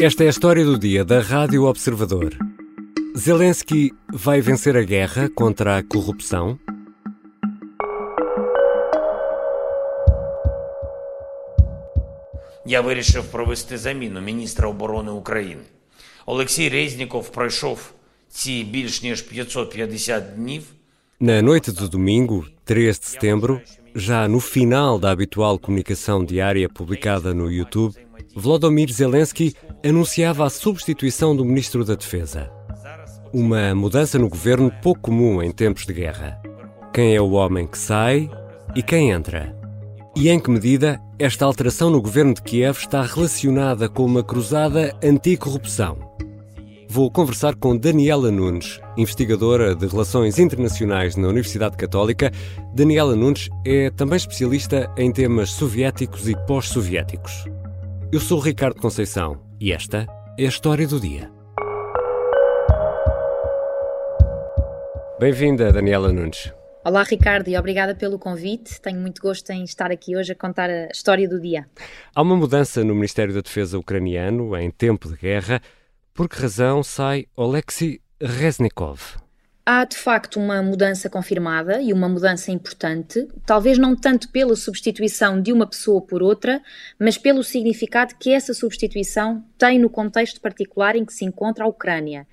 Esta é a história do dia da Rádio Observador. Zelensky vai vencer a guerra contra a corrupção? Я вирішив провести заміну міністра оборони України. Олексій Резніков пройшов ці більш ніж 550 днів. Na noite de domingo, 3 de setembro, já no final da habitual comunicação diária publicada no YouTube, Volodymyr Zelensky anunciava a substituição do ministro da Defesa. Uma mudança no governo pouco comum em tempos de guerra. Quem é o homem que sai e quem entra? E em que medida esta alteração no governo de Kiev está relacionada com uma cruzada anticorrupção? Vou conversar com Daniela Nunes, investigadora de Relações Internacionais na Universidade Católica. Daniela Nunes é também especialista em temas soviéticos e pós-soviéticos. Eu sou Ricardo Conceição e esta é a história do dia. Bem-vinda, Daniela Nunes. Olá, Ricardo, e obrigada pelo convite. Tenho muito gosto em estar aqui hoje a contar a história do dia. Há uma mudança no Ministério da Defesa ucraniano em tempo de guerra. Por que razão sai Oleksiy Reznikov? Há de facto uma mudança confirmada e uma mudança importante, talvez não tanto pela substituição de uma pessoa por outra, mas pelo significado que essa substituição tem no contexto particular em que se encontra a Ucrânia.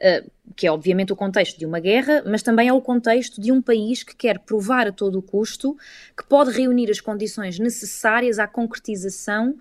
Uh, que é obviamente o contexto de uma guerra, mas também é o contexto de um país que quer provar a todo o custo que pode reunir as condições necessárias à concretização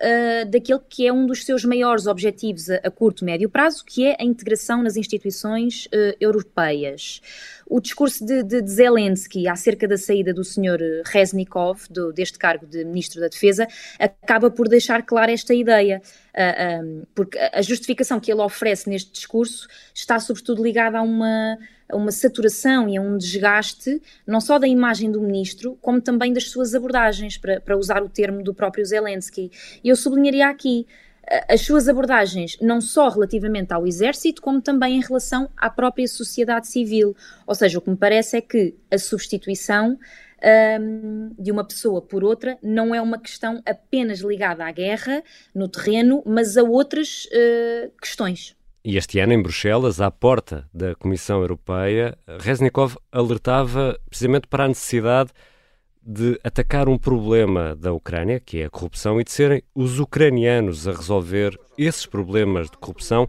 uh, daquele que é um dos seus maiores objetivos a, a curto e médio prazo, que é a integração nas instituições uh, europeias. O discurso de, de, de, Zelensky acerca da saída do Sr. Reznikov, do, deste cargo de Ministro da Defesa, acaba por deixar clara esta ideia, uh, ah, um, porque a justificação que ele oferece neste discurso está sobretudo ligada a uma a uma saturação e a um desgaste, não só da imagem do ministro, como também das suas abordagens, para, para usar o termo do próprio Zelensky. E eu sublinharia aqui as suas abordagens, não só relativamente ao exército, como também em relação à própria sociedade civil. Ou seja, o que me parece é que a substituição um, de uma pessoa por outra não é uma questão apenas ligada à guerra no terreno, mas a outras uh, questões. E este ano, em Bruxelas, à porta da Comissão Europeia, Reznikov alertava precisamente para a necessidade de atacar um problema da Ucrânia, que é a corrupção, e de serem os ucranianos a resolver esses problemas de corrupção.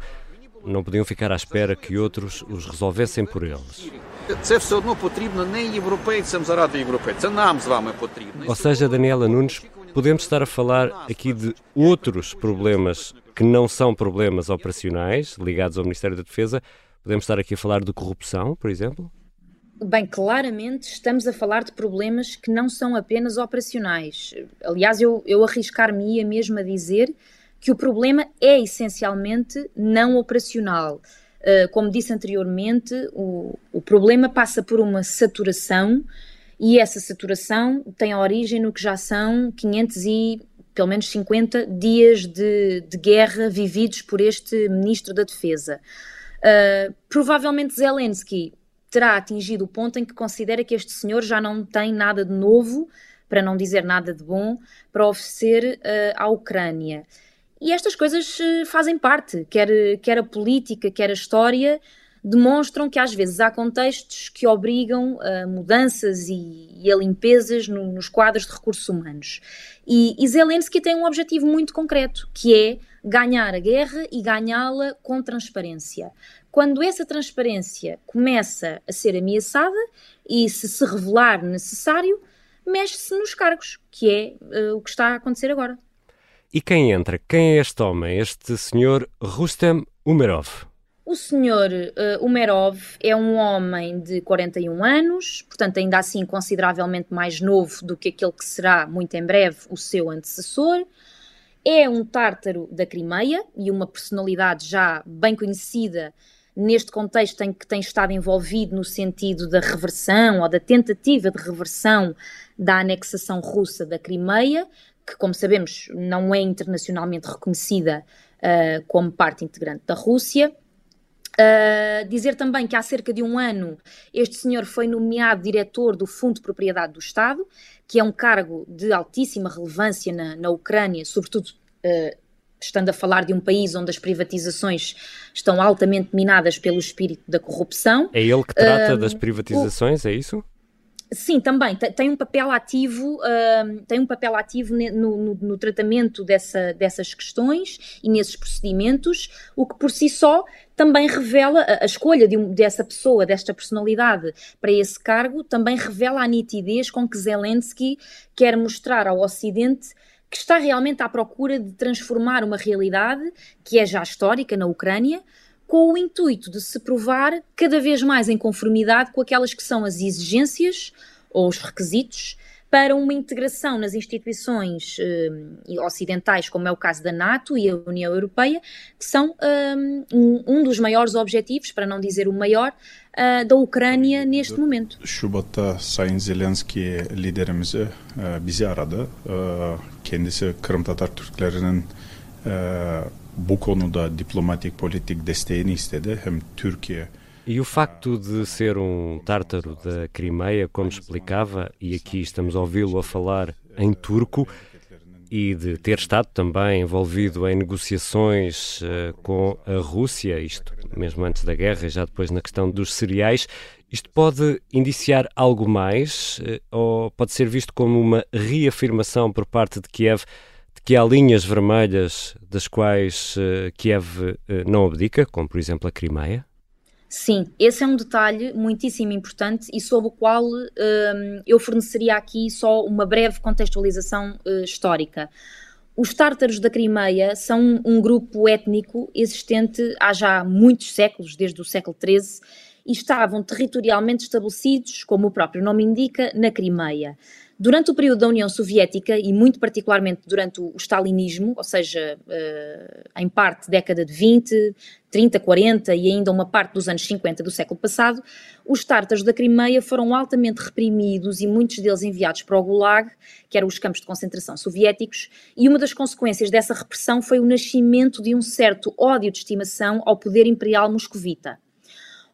Não podiam ficar à espera que outros os resolvessem por eles. Ou seja, Daniela Nunes, podemos estar a falar aqui de outros problemas que não são problemas operacionais ligados ao Ministério da Defesa. Podemos estar aqui a falar de corrupção, por exemplo? Bem, claramente estamos a falar de problemas que não são apenas operacionais. Aliás, eu, eu arriscar-me-ia mesmo a dizer que o problema é essencialmente não operacional. Uh, como disse anteriormente, o, o problema passa por uma saturação e essa saturação tem origem no que já são 500 e pelo menos 50 dias de, de guerra vividos por este ministro da Defesa. Uh, provavelmente Zelensky terá atingido o ponto em que considera que este senhor já não tem nada de novo, para não dizer nada de bom, para oferecer uh, à Ucrânia. E estas coisas uh, fazem parte, quer, quer a política, quer a história, demonstram que às vezes há contextos que obrigam a mudanças e, e a limpezas no, nos quadros de recursos humanos. E, e Zelensky tem um objetivo muito concreto, que é ganhar a guerra e ganhá-la com transparência. Quando essa transparência começa a ser ameaçada e se se revelar necessário, mexe-se nos cargos, que é uh, o que está a acontecer agora. E quem entra? Quem é este homem, este senhor Rustem Umerov? O senhor uh, Umerov é um homem de 41 anos, portanto, ainda assim consideravelmente mais novo do que aquele que será, muito em breve, o seu antecessor. É um tártaro da Crimeia e uma personalidade já bem conhecida neste contexto em que tem estado envolvido no sentido da reversão ou da tentativa de reversão da anexação russa da Crimeia, que, como sabemos, não é internacionalmente reconhecida uh, como parte integrante da Rússia. Uh, dizer também que há cerca de um ano este senhor foi nomeado diretor do Fundo de Propriedade do Estado, que é um cargo de altíssima relevância na, na Ucrânia, sobretudo uh, estando a falar de um país onde as privatizações estão altamente minadas pelo espírito da corrupção. É ele que trata um, das privatizações, o... é isso? Sim, também. Tem um papel ativo, uh, tem um papel ativo no, no, no, tratamento dessa, dessas questões e nesses procedimentos, o que por si só também revela a, a escolha de um, dessa pessoa, desta personalidade para esse cargo, também revela a nitidez com que Zelensky quer mostrar ao Ocidente que está realmente à procura de transformar uma realidade que é já histórica na Ucrânia, com o intuito de se provar cada vez mais em conformidade com aquelas que são as exigências ou os requisitos para uma integração nas instituições eh, ocidentais, como é o caso da NATO e a União Europeia, que são um, um dos maiores objetivos, para não dizer o maior, uh, da Ucrânia neste momento. Şubat'ta Sayın Zelenski liderimizi bizi aradı. Kendisi Kırım Tatar Türklerinin bu konuda diplomatik politik desteğini istedi. Hem Türkiye E o facto de ser um tártaro da Crimeia, como explicava, e aqui estamos a ouvi-lo a falar em turco, e de ter estado também envolvido em negociações uh, com a Rússia, isto mesmo antes da guerra e já depois na questão dos cereais, isto pode indiciar algo mais uh, ou pode ser visto como uma reafirmação por parte de Kiev de que há linhas vermelhas das quais uh, Kiev não abdica, como por exemplo a Crimeia? Sim, esse é um detalhe muitíssimo importante e sobre o qual um, eu forneceria aqui só uma breve contextualização uh, histórica. Os tártaros da Crimeia são um grupo étnico existente há já muitos séculos, desde o século XIII, e estavam territorialmente estabelecidos, como o próprio nome indica, na Crimeia. Durante o período da União Soviética e muito particularmente durante o stalinismo, ou seja, uh, em parte década de 20, 30, 40 e ainda uma parte dos anos 50 do século passado, os tártaros da Crimeia foram altamente reprimidos e muitos deles enviados para o Gulag, que eram os campos de concentração soviéticos, e uma das consequências dessa repressão foi o nascimento de um certo ódio de estimação ao poder imperial moscovita.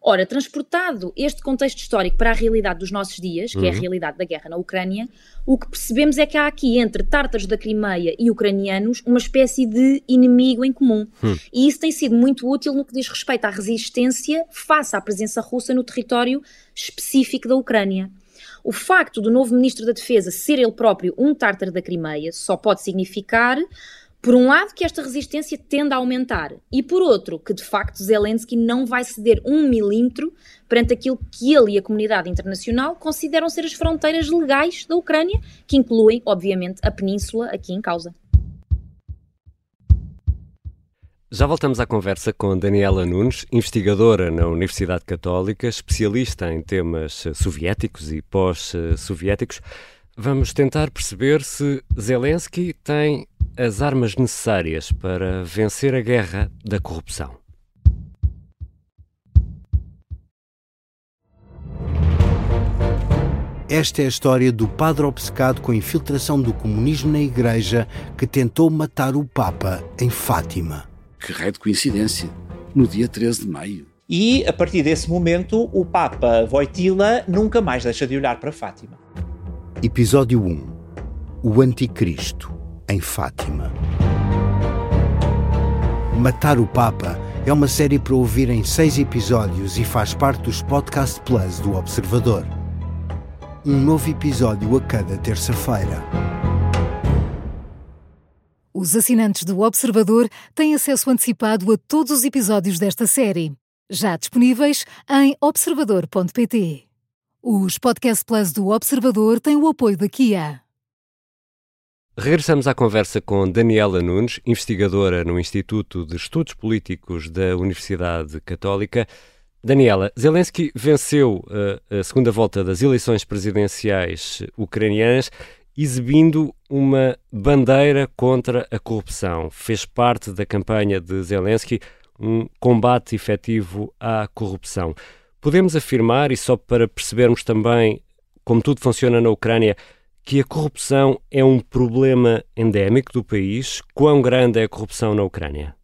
Ora, transportado este contexto histórico para a realidade dos nossos dias, que uhum. é a uhum. realidade da guerra na Ucrânia, o que percebemos é que há aqui entre tártaros da Crimeia e ucranianos uma espécie de inimigo em comum. Uhum. E isso tem sido muito útil no que diz respeito à resistência face à presença russa no território específico da Ucrânia. O facto do novo ministro da Defesa ser ele próprio um tártaro da Crimeia só pode significar por um lado, que esta resistência tende a aumentar, e por outro, que de facto Zelensky não vai ceder um milímetro perante aquilo que ele e a comunidade internacional consideram ser as fronteiras legais da Ucrânia, que incluem, obviamente, a península aqui em causa. Já voltamos à conversa com Daniela Nunes, investigadora na Universidade Católica, especialista em temas soviéticos e pós-soviéticos. Vamos tentar perceber se Zelensky tem as armas necessárias para vencer a guerra da corrupção. Esta é a história do padre obcecado com a infiltração do comunismo na Igreja que tentou matar o Papa em Fátima. Que raio de coincidência! No dia 13 de maio. E, a partir desse momento, o Papa Voitila nunca mais deixa de olhar para Fátima. Episódio 1 O Anticristo em Fátima. Matar o Papa é uma série para ouvir em seis episódios e faz parte dos Podcast Plus do Observador. Um novo episódio a cada terça-feira. Os assinantes do Observador têm acesso antecipado a todos os episódios desta série, já disponíveis em observador.pt. Os Podcast Plus do Observador têm o apoio da Kia. Regressamos à conversa com Daniela Nunes, investigadora no Instituto de Estudos Políticos da Universidade Católica. Daniela, Zelensky venceu uh, a segunda volta das eleições presidenciais ucranianas exibindo uma bandeira contra a corrupção. Fez parte da campanha de Zelensky um combate efetivo à corrupção. Podemos afirmar, e só para percebermos também como tudo funciona na Ucrânia, que a corrupção é um problema endémico do país? Quão grande é a corrupção na Ucrânia?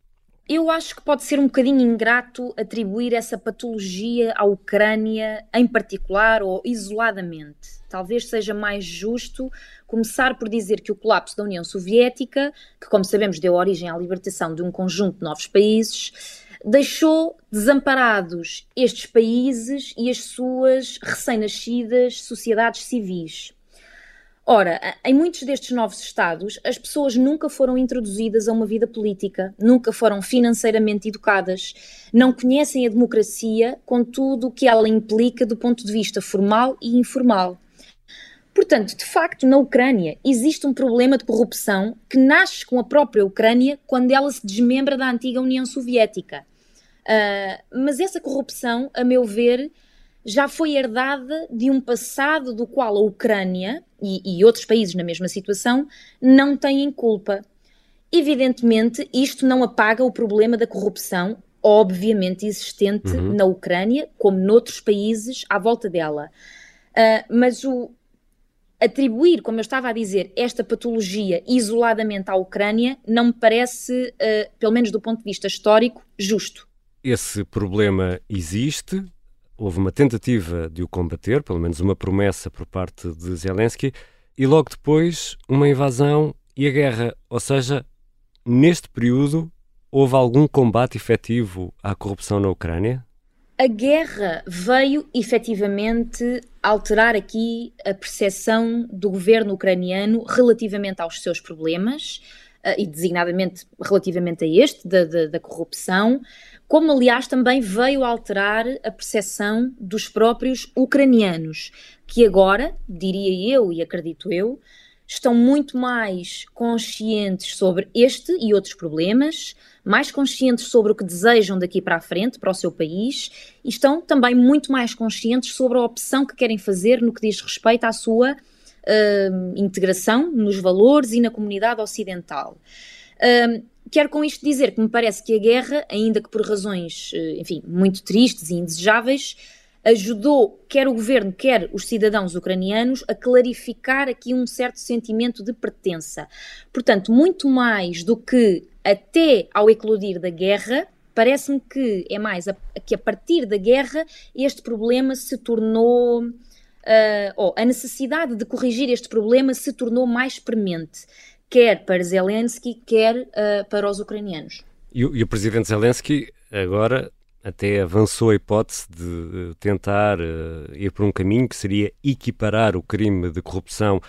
Eu acho que pode ser um bocadinho ingrato atribuir essa patologia à Ucrânia em particular ou isoladamente. talvez seja mais justo começar por dizer que o colapso da União Soviética, que como sabemos deu origem à libertação de um conjunto de novos países, deixou desamparados estes países e as suas recém-nascidas sociedades civis. Ora, em muitos destes novos Estados, as pessoas nunca foram introduzidas a uma vida política, nunca foram financeiramente educadas, não conhecem a democracia com tudo o que ela implica do ponto de vista formal e informal. Portanto, de facto, na Ucrânia existe um problema de corrupção que nasce com a própria Ucrânia quando ela se desmembra da antiga União Soviética. Uh, mas essa corrupção, a meu ver, já foi herdada de um passado do qual a Ucrânia e, e outros países na mesma situação não têm culpa. Evidentemente, isto não apaga o problema da corrupção, obviamente existente uhum. na Ucrânia, como noutros países à volta dela. Uh, mas o, atribuir, como eu estava a dizer, esta patologia isoladamente à Ucrânia não me parece, uh, pelo menos do ponto de vista histórico, justo. Esse problema existe, houve uma tentativa de o combater, pelo menos uma promessa por parte de Zelensky, e logo depois uma invasão e a guerra. Ou seja, neste período houve algum combate efetivo à corrupção na Ucrânia? A guerra veio efetivamente alterar aqui a percepção do governo ucraniano relativamente aos seus problemas, uh, e designadamente relativamente a este, da, da, da corrupção, como aliás também veio alterar a percepção dos próprios ucranianos, que agora, diria eu e acredito eu, estão muito mais conscientes sobre este e outros problemas, mais conscientes sobre o que desejam daqui para a frente, para o seu país, e estão também muito mais conscientes sobre a opção que querem fazer no que diz respeito à sua uh, integração nos valores e na comunidade ocidental. Uh, quero com isto dizer que me parece que a guerra, ainda que por razões, eh, enfim, muito tristes e indesejáveis, ajudou quer o governo, quer os cidadãos ucranianos a clarificar aqui um certo sentimento de pertença. Portanto, muito mais do que até ao eclodir da guerra, parece-me que é mais a, que a partir da guerra este problema se tornou. Uh, oh, a necessidade de corrigir este problema se tornou mais premente quer para Zelensky, quer uh, para os ucranianos. E, e, o presidente Zelensky agora até avançou a hipótese de tentar uh, ir por um caminho que seria equiparar o crime de corrupção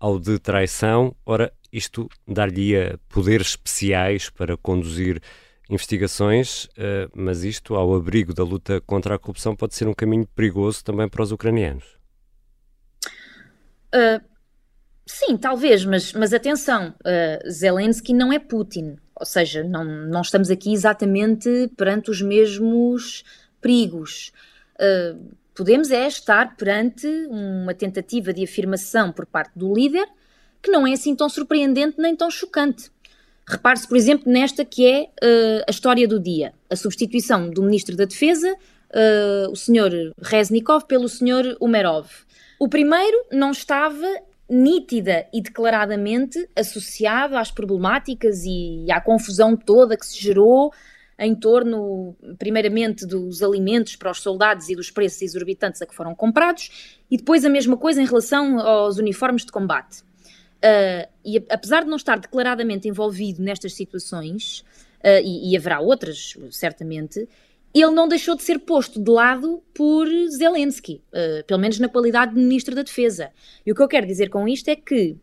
ao de traição. Ora, isto dar-lhe poderes especiais para conduzir investigações, uh, mas isto, ao abrigo da luta contra a corrupção, pode ser um caminho perigoso também para os ucranianos. Uh, Sim, talvez, mas, mas atenção, uh, Zelensky não é Putin, ou seja, não, não estamos aqui exatamente perante os mesmos perigos. Uh, podemos é estar perante uma tentativa de afirmação por parte do líder que não é assim tão surpreendente nem tão chocante. Repare-se, por exemplo, nesta que é uh, a história do dia: a substituição do Ministro da Defesa, o Sr. Reznikov, pelo Sr. Umerov. O primeiro não estava nítida e declaradamente associado às problemáticas e à confusão toda que se gerou em torno, primeiramente, dos alimentos para os soldados e dos preços exorbitantes a que foram comprados, e depois a mesma coisa em relação aos uniformes de combate. Uh, e apesar de não estar declaradamente envolvido nestas situações, uh, e, e haverá outras, certamente, ele não deixou de ser posto de lado por Zelensky, uh, pelo menos na qualidade de Ministro da Defesa. E o que eu quero dizer com isto é que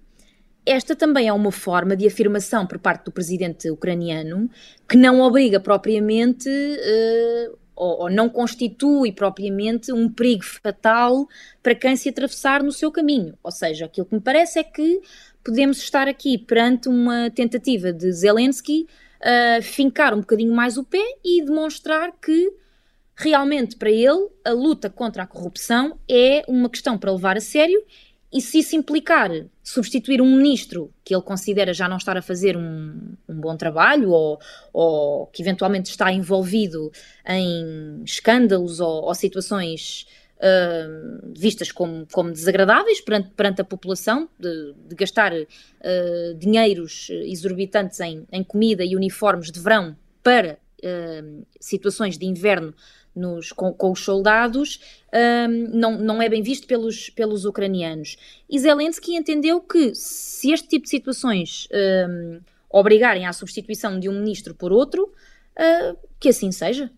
esta também é uma forma de afirmação por parte do presidente ucraniano que não obriga propriamente uh, ou, ou, não constitui propriamente um perigo fatal para quem se atravessar no seu caminho. Ou seja, aquilo que me parece é que podemos estar aqui perante uma tentativa de Zelensky uh, fincar um bocadinho mais o pé e demonstrar que realmente para ele a luta contra a corrupção é uma questão para levar a sério e se isso implicar substituir um ministro que ele considera já não estar a fazer um, um bom trabalho ou, ou, que eventualmente está envolvido em escândalos ou, ou situações uh, vistas como, como desagradáveis perante, perante a população, de, de gastar uh, dinheiros exorbitantes em, em comida e uniformes de verão para uh, situações de inverno nos, com, com, os soldados não, não é bem visto pelos, pelos ucranianos. E Zelensky entendeu que se este tipo de situações obrigarem à substituição de um ministro por outro, uh, que assim seja.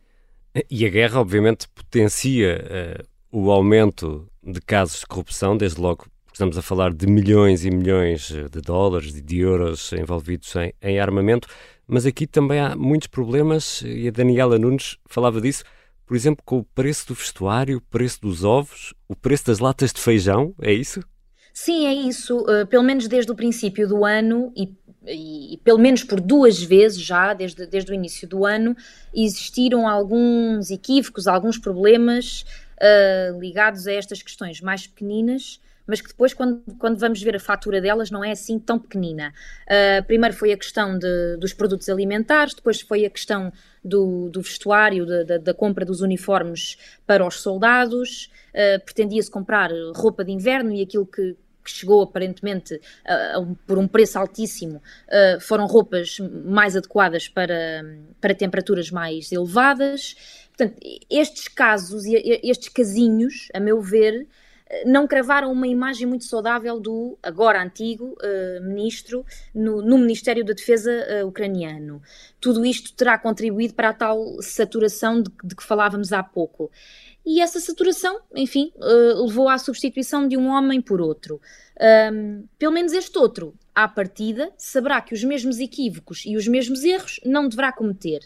E a guerra, obviamente, potencia uh, o aumento de casos de corrupção, desde logo estamos a falar de milhões e milhões de dólares e de euros envolvidos em, em, armamento, mas aqui também há muitos problemas e a Daniela Nunes falava disso, por exemplo, com o preço do vestuário, o preço dos ovos, o preço das latas de feijão, é isso? Sim, é isso. Uh, pelo menos desde o princípio do ano e e, pelo menos por duas vezes já, desde, desde o início do ano, existiram alguns equívocos, alguns problemas uh, ligados a estas questões mais pequeninas, mas que depois, quando, quando vamos ver a fatura delas, não é assim tão pequenina. Uh, primeiro foi a questão de, dos produtos alimentares, depois foi a questão do, do vestuário, da, da, da, compra dos uniformes para os soldados. Uh, pretendia-se comprar roupa de inverno e aquilo que, que chegou aparentemente por um preço altíssimo, uh, foram roupas mais adequadas para, para temperaturas mais elevadas. Portanto, estes casos e estes casinhos, a meu ver, não cravaram uma imagem muito saudável do agora antigo uh, ministro no, no, Ministério da Defesa uh, ucraniano. Tudo isto terá contribuído para a tal saturação de, de que falávamos há pouco. E essa saturação, enfim, uh, levou à substituição de um homem por outro. Um, pelo menos este outro, à partida, saberá que os mesmos equívocos e os mesmos erros não deverá cometer.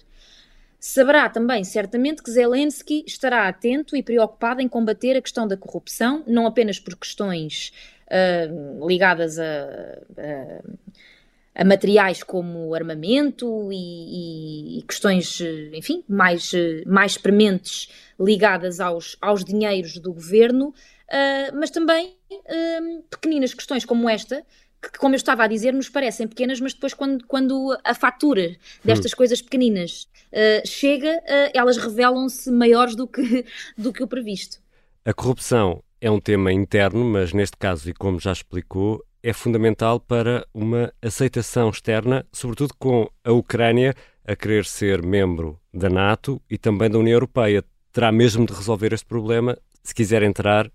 Saberá também, certamente, que Zelensky estará atento e preocupado em combater a questão da corrupção, não apenas por questões uh, ligadas a, a, a, materiais como armamento e, e, questões, enfim, mais, mais prementes ligadas aos, aos dinheiros do governo, uh, mas também uh, pequeninas questões como esta, que, como eu estava a dizer, nos parecem pequenas, mas depois, quando, quando a fatura destas hum. coisas pequeninas uh, chega, uh, elas revelam-se maiores do que, do que o previsto. A corrupção é um tema interno, mas neste caso, e como já explicou, é fundamental para uma aceitação externa, sobretudo com a Ucrânia a querer ser membro da NATO e também da União Europeia. Terá mesmo de resolver este problema se quiser entrar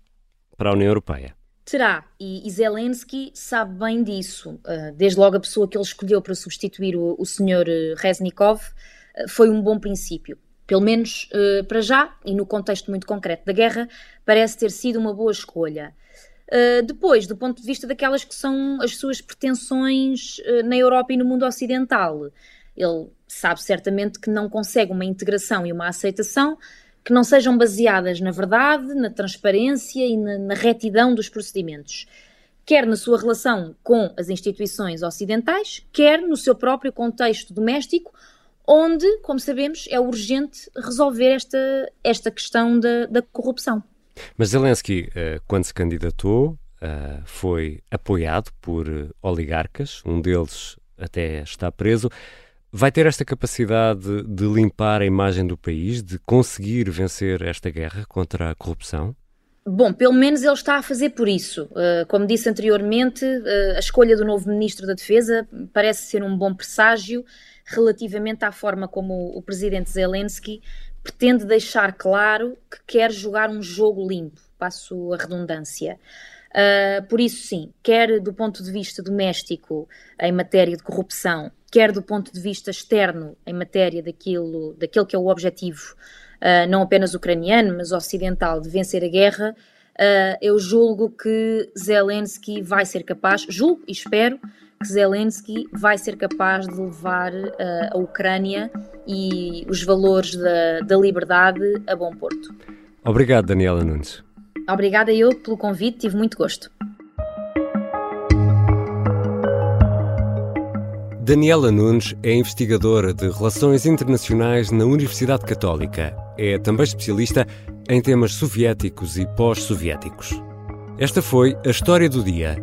para a União Europeia. Terá, e, Zelensky sabe bem disso. Uh, desde logo a pessoa que ele escolheu para substituir o, o Sr. Eh, Reznikov uh, foi um bom princípio. Pelo menos uh, para já, e no contexto muito concreto da guerra, parece ter sido uma boa escolha. depois, do ponto de vista daquelas que são as suas pretensões na Europa e no mundo ocidental, ele sabe certamente que não consegue uma integração e uma aceitação que não sejam baseadas na verdade, na transparência e na, na retidão dos procedimentos, quer na sua relação com as instituições ocidentais, quer no seu próprio contexto doméstico, onde, como sabemos, é urgente resolver esta, esta questão da, da corrupção. Mas Zelensky, eh, quando se candidatou, eh, foi apoiado por oligarcas, um deles até está preso. Vai ter esta capacidade de limpar a imagem do país, de conseguir vencer esta guerra contra a corrupção? Bom, pelo menos ele está a fazer por isso. Uh, como disse anteriormente, uh, a escolha do novo Ministro da Defesa parece ser um bom presságio relativamente à forma como o presidente Zelensky pretende deixar claro que quer jogar um jogo limpo, passo a redundância. Uh, por isso, sim, quer do ponto de vista doméstico em matéria de corrupção, quer do ponto de vista externo, em matéria daquilo, daquilo que é o objetivo, uh, não apenas ucraniano, mas ocidental, de vencer a guerra, uh, eu julgo que Zelensky vai ser capaz, julgo e espero que Zelensky vai ser capaz de levar a Ucrânia e os valores da, da liberdade a bom porto. Obrigado, Daniela Nunes. Obrigada eu pelo convite, tive muito gosto. Daniela Nunes é investigadora de Relações Internacionais na Universidade Católica. É também especialista em temas soviéticos e pós-soviéticos. Esta foi a história do dia.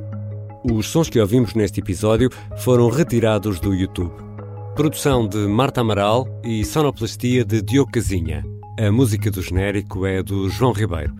Os sons que ouvimos neste episódio foram retirados do YouTube. Produção de Marta Amaral e sonoplastia de Diogo Casinha. A música do genérico é do João Ribeiro.